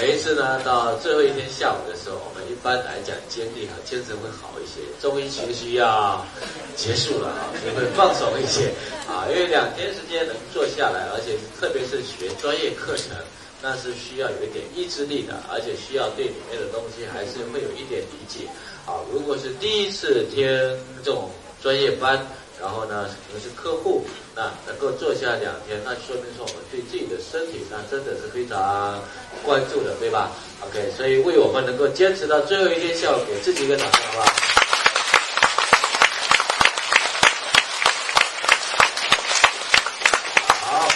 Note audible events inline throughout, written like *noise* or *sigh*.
每一次呢，到最后一天下午的时候，我们一般来讲精力和精神会好一些。中医学习要结束了啊，也会放松一些啊，因为两天时间能坐下来，而且特别是学专业课程，那是需要有一点意志力的，而且需要对里面的东西还是会有一点理解啊。如果是第一次听这种专业班。然后呢，可能是客户，那能够坐下两天，那说明说我们对自己的身体，那真的是非常关注的，对吧？OK，所以为我们能够坚持到最后一天下午，给自己一个掌声，好不好？好，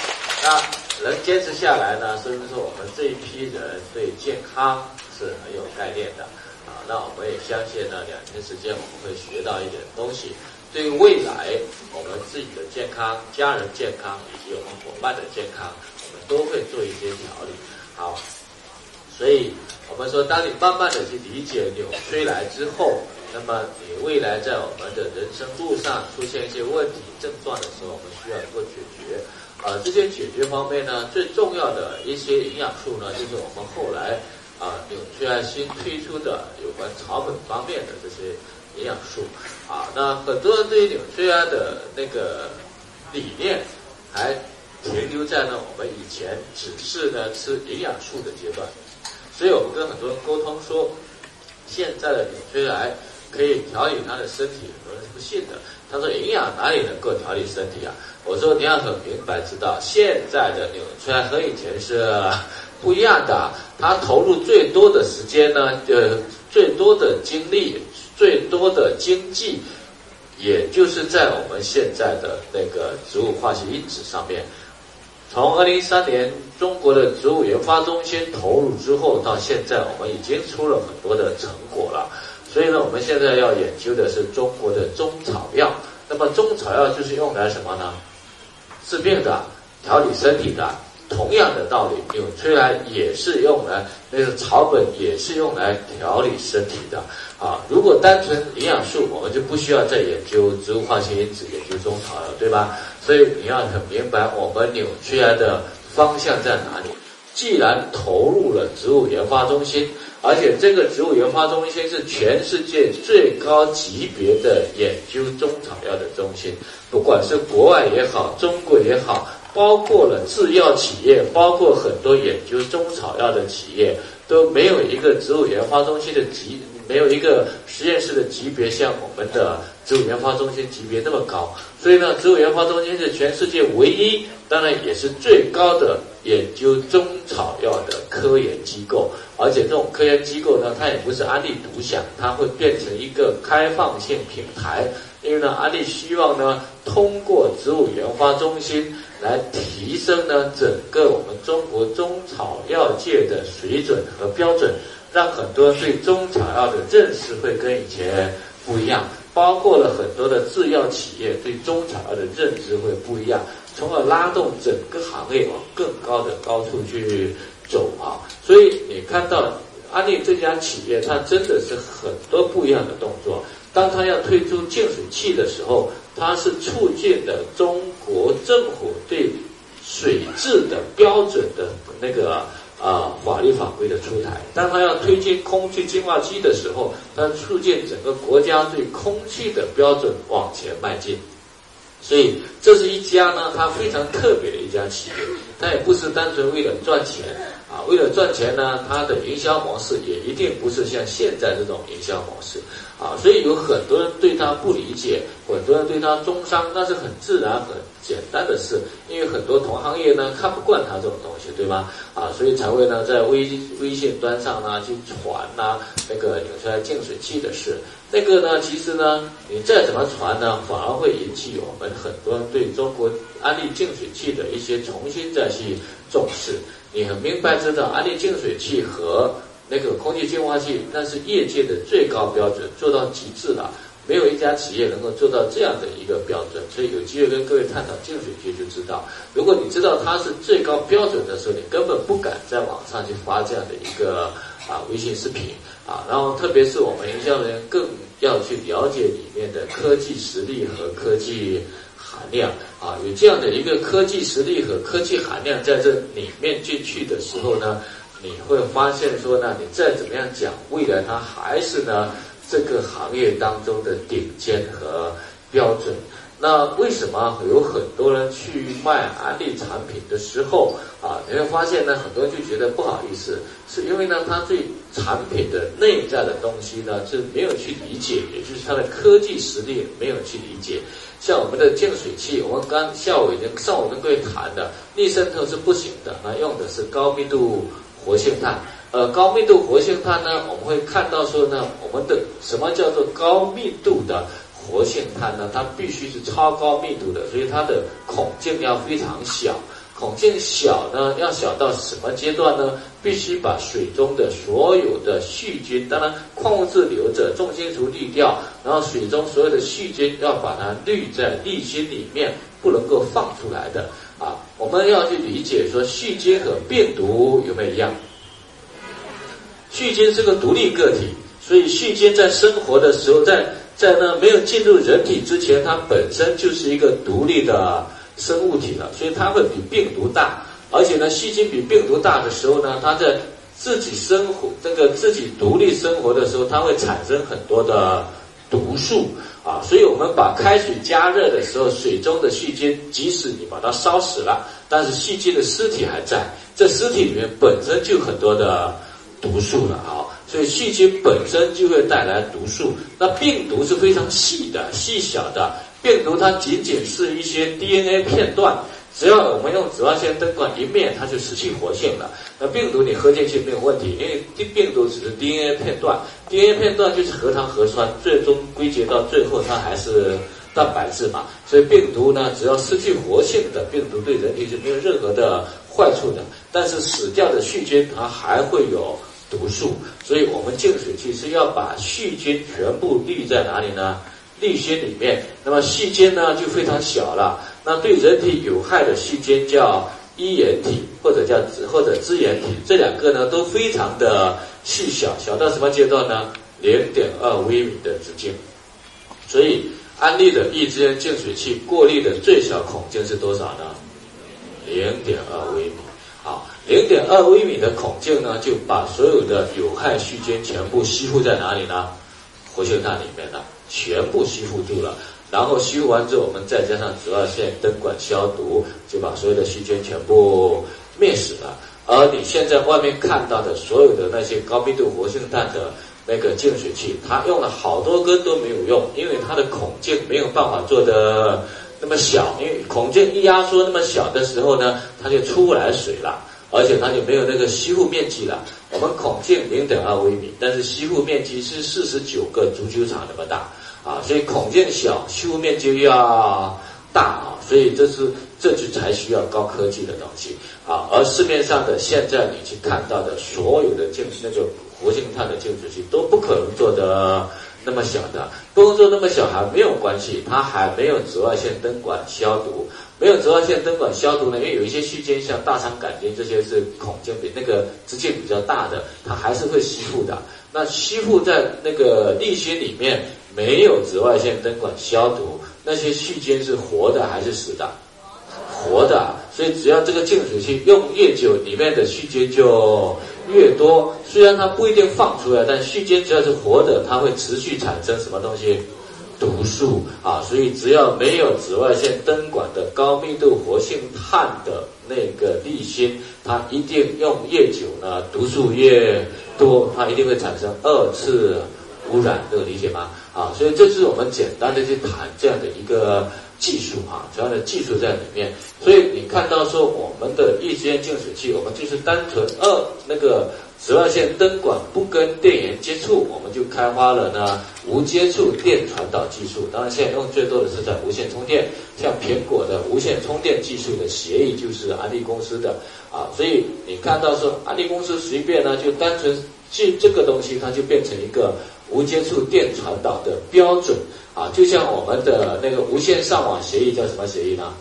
那能坚持下来呢，说明说我们这一批人对健康是很有概念的啊。那我们也相信呢，两天时间我们会学到一点东西。对未来我们自己的健康、家人健康以及我们伙伴的健康，我们都会做一些调理。好，所以我们说，当你慢慢的去理解扭崔来之后，那么你未来在我们的人生路上出现一些问题症状的时候，我们需要能够解决。啊，这些解决方面呢，最重要的一些营养素呢，就是我们后来啊纽崔莱新推出的有关草本方面的这些。营养素，啊，那很多人对于纽崔莱的那个理念还停留在呢我们以前只是呢吃营养素的阶段，所以我们跟很多人沟通说，现在的纽崔莱可以调理他的身体，很多人是不信的。他说营养哪里能够调理身体啊？我说你要很明白知道，现在的纽崔莱和以前是不一样的，他投入最多的时间呢，呃，最多的精力。最多的经济，也就是在我们现在的那个植物化学因子上面。从二零一三年中国的植物研发中心投入之后，到现在我们已经出了很多的成果了。所以呢，我们现在要研究的是中国的中草药。那么中草药就是用来什么呢？治病的，调理身体的。同样的道理，纽崔莱也是用来那个草本，也是用来调理身体的啊。如果单纯营养素，我们就不需要再研究植物化学因子，研究中草药，对吧？所以你要很明白，我们纽崔莱的方向在哪里。既然投入了植物研发中心，而且这个植物研发中心是全世界最高级别的研究中草药的中心，不管是国外也好，中国也好。包括了制药企业，包括很多研究中草药的企业，都没有一个植物研发中心的级，没有一个实验室的级别像我们的植物研发中心级别那么高。所以呢，植物研发中心是全世界唯一，当然也是最高的研究中草药的科研机构。而且这种科研机构呢，它也不是安利独享，它会变成一个开放性平台。因为呢，安利希望呢，通过植物研发中心。来提升呢整个我们中国中草药界的水准和标准，让很多对中草药的认识会跟以前不一样，包括了很多的制药企业对中草药的认知会不一样，从而拉动整个行业往更高的高处去走啊！所以你看到安利这家企业，它真的是很多不一样的动作。当它要推出净水器的时候，它是促进的中国政府对水质的标准的那个啊法律法规的出台；当它要推进空气净化机的时候，它促进整个国家对空气的标准往前迈进。所以，这是一家呢，它非常特别的一家企业，它也不是单纯为了赚钱。啊，为了赚钱呢，它的营销模式也一定不是像现在这种营销模式啊，所以有很多人对它不理解，很多人对它中伤，那是很自然、很简单的事，因为很多同行业呢看不惯它这种东西，对吧？啊，所以才会呢在微微信端上呢去传呐那个有出来净水器的事，那个呢其实呢你再怎么传呢，反而会引起我们很多对中国安利净水器的一些重新再去重视。你很明白知道，安利净水器和那个空气净化器，那是业界的最高标准，做到极致了。没有一家企业能够做到这样的一个标准。所以有机会跟各位探讨净水器，就知道，如果你知道它是最高标准的时候，你根本不敢在网上去发这样的一个啊微信视频啊。然后，特别是我们营销人员更要去了解里面的科技实力和科技。含量啊，有这样的一个科技实力和科技含量在这里面进去的时候呢，你会发现说呢，你再怎么样讲，未来它还是呢这个行业当中的顶尖和标准。那为什么有很多人去卖安利产品的时候啊，你会发现呢，很多人就觉得不好意思，是因为呢，他对产品的内在的东西呢是没有去理解，也就是它的科技实力没有去理解。像我们的净水器，我们刚下午已经上午跟各位谈的，逆渗透是不行的，那用的是高密度活性炭。呃，高密度活性炭呢，我们会看到说呢，我们的什么叫做高密度的？活性炭呢，它必须是超高密度的，所以它的孔径要非常小。孔径小呢，要小到什么阶段呢？必须把水中的所有的细菌，当然矿物质留着，重金属滤掉，然后水中所有的细菌要把它滤在滤芯里面，不能够放出来的。啊，我们要去理解说，细菌和病毒有没有一样？细菌是个独立个体，所以细菌在生活的时候，在在呢没有进入人体之前，它本身就是一个独立的生物体了，所以它会比病毒大。而且呢，细菌比病毒大的时候呢，它在自己生活这个自己独立生活的时候，它会产生很多的毒素啊。所以我们把开水加热的时候，水中的细菌，即使你把它烧死了，但是细菌的尸体还在，这尸体里面本身就很多的毒素了啊。所以细菌本身就会带来毒素，那病毒是非常细的、细小的。病毒它仅仅是一些 DNA 片段，只要我们用紫外线灯管一灭，它就失去活性了。那病毒你喝进去没有问题，因为病毒只是 DNA 片段，DNA 片段就是核糖核酸，最终归结到最后它还是蛋白质嘛。所以病毒呢，只要失去活性的病毒对人体是没有任何的坏处的，但是死掉的细菌它还会有。毒素，所以我们净水器是要把细菌全部滤在哪里呢？滤芯里面。那么细菌呢就非常小了。那对人体有害的细菌叫衣原体或者叫或者支原体，这两个呢都非常的细小，小到什么阶段呢？零点二微米的直径。所以安利的一支净水器过滤的最小孔径是多少呢？零点二微米。零点二微米的孔径呢，就把所有的有害细菌全部吸附在哪里呢？活性炭里面了，全部吸附住了。然后吸附完之后，我们再加上紫外线灯管消毒，就把所有的细菌全部灭死了。而你现在外面看到的所有的那些高密度活性炭的那个净水器，它用了好多根都没有用，因为它的孔径没有办法做的那么小。因为孔径一压缩那么小的时候呢，它就出不来水了。而且它就没有那个吸附面积了。我们孔径零点二微米，但是吸附面积是四十九个足球场那么大啊！所以孔径小，吸附面积要大啊！所以这是这就才需要高科技的东西啊！而市面上的现在你去看到的所有的净水那个活性炭的净水器都不可能做的那么小的，不能做那么小还没有关系，它还没有紫外线灯管消毒。没有紫外线灯管消毒呢，因为有一些细菌，像大肠杆菌这些是孔径比那个直径比较大的，它还是会吸附的。那吸附在那个沥芯里面，没有紫外线灯管消毒，那些细菌是活的还是死的？活的。所以只要这个净水器用越久，里面的细菌就越多。虽然它不一定放出来，但细菌只要是活的，它会持续产生什么东西？毒素啊，*laughs* 所以只要没有紫外线灯管的高密度活性炭的那个滤芯，它一定用越久呢，毒素越多，它一定会产生二次污染，这个理解吗？啊，所以这是我们简单的去谈这样的一个技术啊，主要的技术在里面。所以你看到说我们的一间净水器，我们就是单纯二那个。紫外线灯管不跟电源接触，我们就开发了呢无接触电传导技术。当然，现在用最多的是在无线充电，像苹果的无线充电技术的协议就是安利公司的啊。所以你看到说安利公司随便呢就单纯这这个东西，它就变成一个无接触电传导的标准啊。就像我们的那个无线上网协议叫什么协议呢？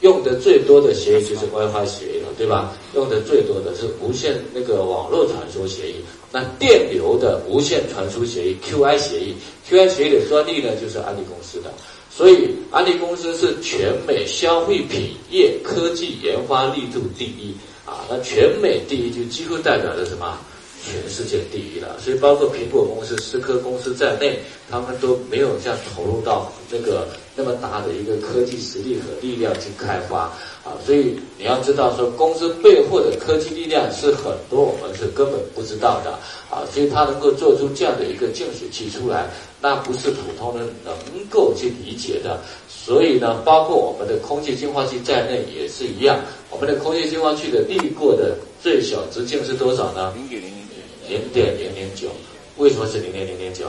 用的最多的协议就是 WiFi 协议了，对吧？用的最多的是无线那个网络传输协议。那电流的无线传输协议 QI 协议，QI 协议的专利呢就是安利公司的。所以安利公司是全美消费品业科技研发力度第一。啊，那全美第一就几乎代表着什么？全世界第一了。所以包括苹果公司、思科公司在内，他们都没有像投入到那个那么大的一个科技实力和力量去开发。啊，所以你要知道，说公司背后的科技力量是很多我们是根本不知道的啊，所以它能够做出这样的一个净水器出来，那不是普通人能够去理解的。所以呢，包括我们的空气净化器在内也是一样，我们的空气净化器的滤过的最小直径是多少呢？零点零零点零零九。为什么是零点零零九？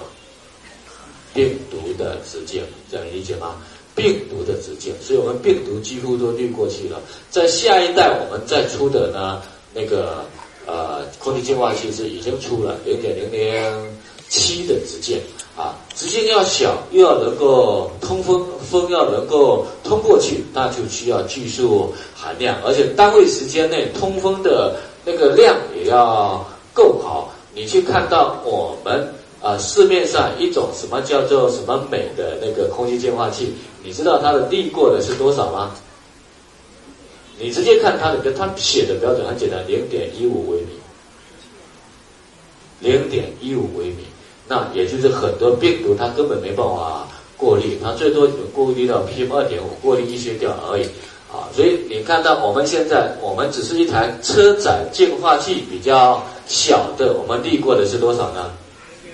病毒的直径，这样理解吗？病毒的直径，所以我们病毒几乎都滤过去了。在下一代我们再出的呢，那个呃空气净化器是已经出了零点零零七的直径啊，直径要小又要能够通风，风要能够通过去，那就需要技术含量，而且单位时间内通风的那个量也要够好。你去看到我们。啊，市面上一种什么叫做什么美的那个空气净化器，你知道它的滤过的是多少吗？你直接看它的，它写的标准很简单，零点一五微米，零点一五微米，那也就是很多病毒它根本没办法过滤，它最多只过滤到 PM 二点五，过滤一些掉而已。啊，所以你看到我们现在，我们只是一台车载净化器比较小的，我们滤过的是多少呢？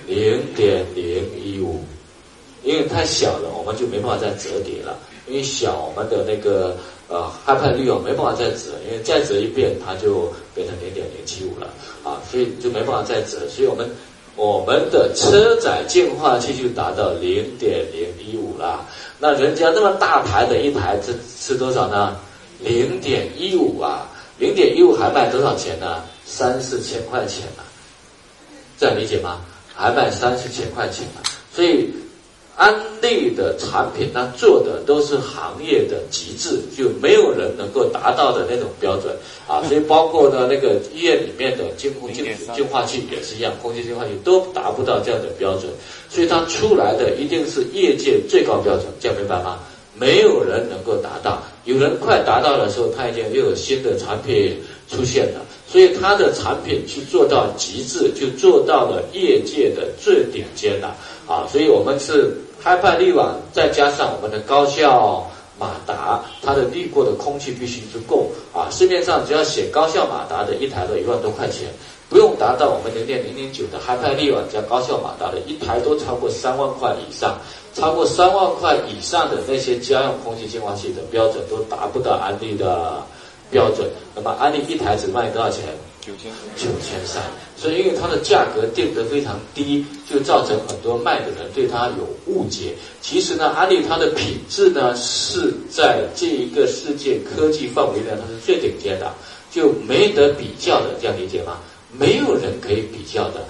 零点零一五，因为太小了，我们就没办法再折叠了。因为小，我们的那个呃害怕率哦没办法再折，因为再折一遍它就变成零点零七五了啊，所以就没办法再折。所以我们我们的车载净化器就达到零点零一五了。那人家那么大牌的一台是是多少呢？零点一五啊，零点一五还卖多少钱呢？三四千块钱呢，这样理解吗？还卖三四千块钱呢，所以安利的产品，它做的都是行业的极致，就没有人能够达到的那种标准啊。*laughs* 所以包括呢，那个医院里面的净空净净化器也是一样，空气净化器都达不到这样的标准，所以它出来的一定是业界最高标准，这样明白吗？没有人能够达到，有人快达到的时候，他已经又有新的产品出现了。所以它的产品去做到极致，就做到了业界的最顶尖了啊！所以我们是开派滤网，再加上我们的高效马达，它的滤过的空气必须足够啊！市面上只要写高效马达的一台都一万多块钱，不用达到我们零点零零九的开派滤网加高效马达的一台都超过三万块以上，超过三万块以上的那些家用空气净化器的标准都达不到安利的。标准，那么安利一台只卖多少钱？九千九千三。所以因为它的价格定得非常低，就造成很多卖的人对它有误解。其实呢，安利它的品质呢是在这一个世界科技范围内它是最顶尖的，就没得比较的，这样理解吗？没有人可以比较的。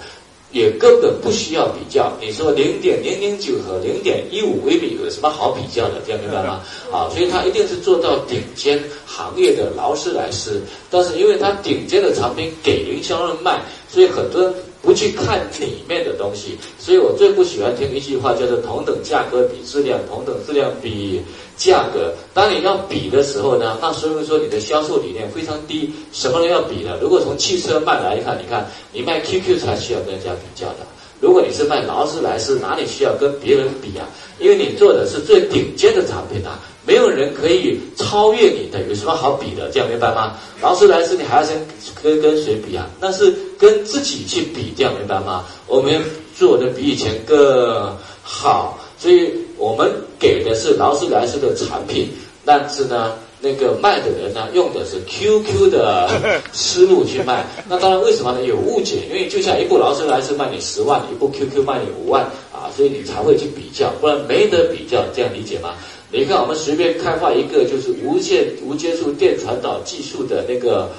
也根本不需要比较。你说零点零零九和零点一五微米有什么好比较的？这样明白吗？啊，所以它一定是做到顶尖行业的劳斯莱斯。但是因为它顶尖的产品给营销人卖，所以很多人不去看里面的东西。所以我最不喜欢听一句话，叫做“同等价格比质量，同等质量比”。价格，当你要比的时候呢，那说明说你的销售理念非常低。什么人要比呢？如果从汽车卖来看，你看你卖 QQ 才需要跟人家比较的。如果你是卖劳斯莱斯，哪里需要跟别人比啊？因为你做的是最顶尖的产品啊，没有人可以超越你的，有什么好比的？这样明白吗？劳斯莱斯你还要先跟跟谁比啊？那是跟自己去比，这样明白吗？我们做的比以前更好，所以。我们给的是劳斯莱斯的产品，但是呢，那个卖的人呢，用的是 QQ 的思路去卖。那当然，为什么呢？有误解，因为就像一部劳斯莱斯卖你十万，一部 QQ 卖你五万啊，所以你才会去比较，不然没得比较，这样理解吗？你看，我们随便开发一个就是无线无接触电传导技术的那个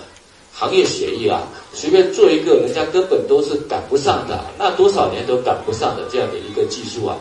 行业协议啊，随便做一个，人家根本都是赶不上的，那多少年都赶不上的这样的一个技术啊。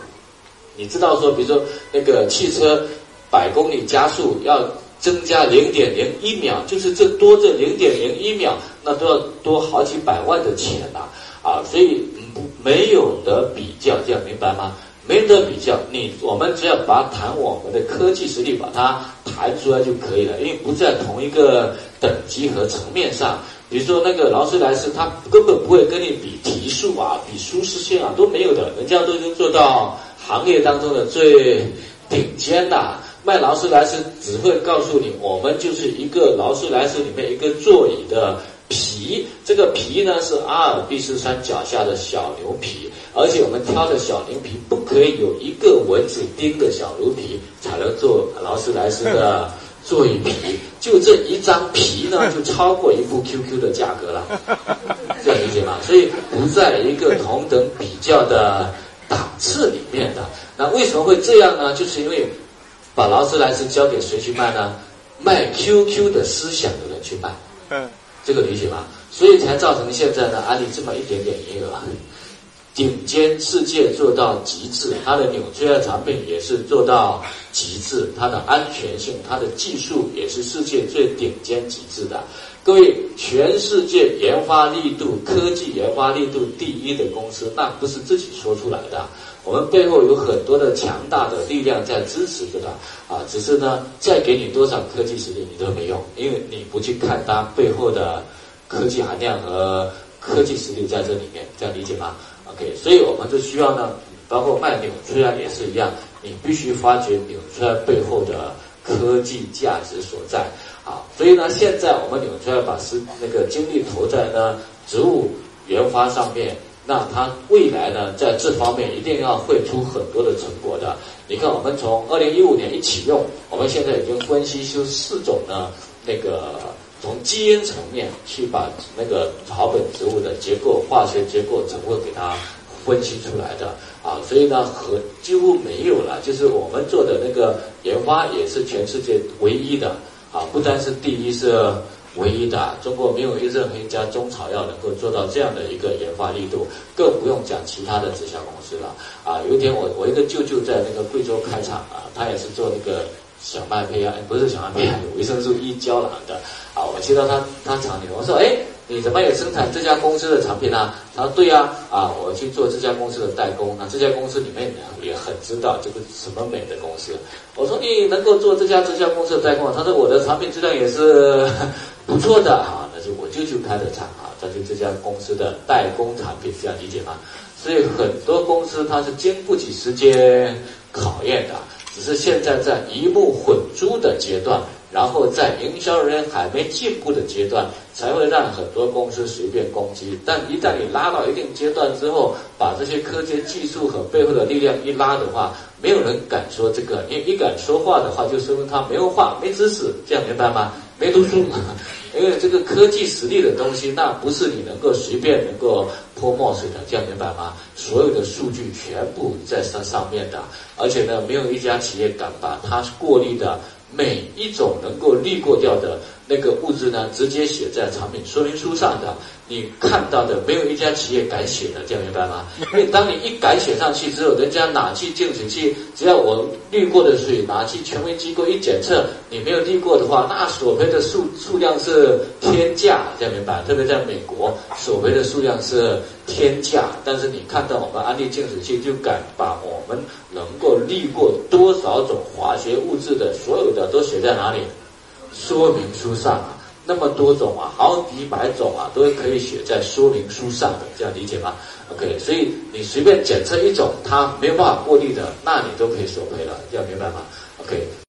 你知道说，比如说那个汽车百公里加速要增加零点零一秒，就是这多这零点零一秒，那都要多好几百万的钱呐啊！所以不没有得比较，这样明白吗？没得比较。你我们只要把谈我们的科技实力，把它谈出来就可以了，因为不在同一个等级和层面上。比如说那个劳斯莱斯，它根本不会跟你比提速啊，比舒适性啊，都没有的，人家都已经做到行业当中的最顶尖的。卖劳斯莱斯只会告诉你，我们就是一个劳斯莱斯里面一个座椅的皮，这个皮呢是阿尔卑斯山脚下的小牛皮，而且我们挑的小牛皮不可以有一个蚊子叮的小牛皮才能做劳斯莱斯的。座椅皮，就这一张皮呢，就超过一部 QQ 的价格了，*laughs* 这样理解吗？所以不在一个同等比较的档次里面的。那为什么会这样呢？就是因为把劳斯莱斯交给谁去卖呢？卖 QQ 的思想的人去卖。嗯，这个理解吧？所以才造成现在呢，安利这么一点点营业额。顶尖世界做到极致，它的纽崔莱产品也是做到极致，它的安全性、它的技术也是世界最顶尖极致的。各位，全世界研发力度、科技研发力度第一的公司，那不是自己说出来的，我们背后有很多的强大的力量在支持着它啊。只是呢，再给你多少科技实力你都没用，因为你不去看它背后的科技含量和科技实力在这里面，这样理解吗？OK，所以我们就需要呢，包括卖纽崔莱也是一样，你必须发掘纽崔莱背后的科技价值所在。啊，所以呢，现在我们纽崔莱把是那个精力投在呢植物研发上面，那它未来呢在这方面一定要会出很多的成果的。你看，我们从二零一五年一启用，我们现在已经分析出四种呢那个。从基因层面去把那个草本植物的结构、化学结构成分给它分析出来的啊，所以呢，和几乎没有了。就是我们做的那个研发也是全世界唯一的啊，不单是第一，是唯一的。中国没有一任何一家中草药能够做到这样的一个研发力度，更不用讲其他的直销公司了啊。有一天我我一个舅舅在那个贵州开厂啊，他也是做那个。小麦胚芽，不是小麦胚芽，有维生素 E 胶囊的。啊，我接到他他厂里，我说，哎，你怎么也生产这家公司的产品呢？他说，对呀，啊，我去做这家公司的代工。那这家公司里面也很知道这个什么美的公司。我说，你能够做这家这家公司的代工，他说我的产品质量也是 *laughs* 不错的啊。那就我就去开的厂啊，他就这家公司的代工产品，这样理解吗？所以很多公司它是经不起时间考验的。只是现在在一目混珠的阶段，然后在营销人员还没进步的阶段，才会让很多公司随便攻击。但一旦你拉到一定阶段之后，把这些科技技术和背后的力量一拉的话，没有人敢说这个。你一敢说话的话，就说明他没文化、没知识，这样明白吗？没读书。因为这个科技实力的东西，那不是你能够随便能够泼墨水的，这样明白吗？所有的数据全部在上上面的，而且呢，没有一家企业敢把它过滤的每一种能够滤过掉的。那个物质呢，直接写在产品说明书上的，你看到的没有一家企业敢写的，这样明白吗？*laughs* 因为当你一敢写上去之后，人家哪去净水器，只要我滤过的水，拿去权威机构一检测，你没有滤过的话，那索赔的数数量是天价，这样明白？特别在美国，索赔的数量是天价，但是你看到我们安利净水器，就敢把我们能够滤过多少种化学物质的所有的都写在哪里？说明书上啊，那么多种啊，好几百种啊，都可以写在说明书上的，这样理解吗？OK，所以你随便检测一种，它没有办法过滤的，那你都可以索赔了，这样明白吗？OK。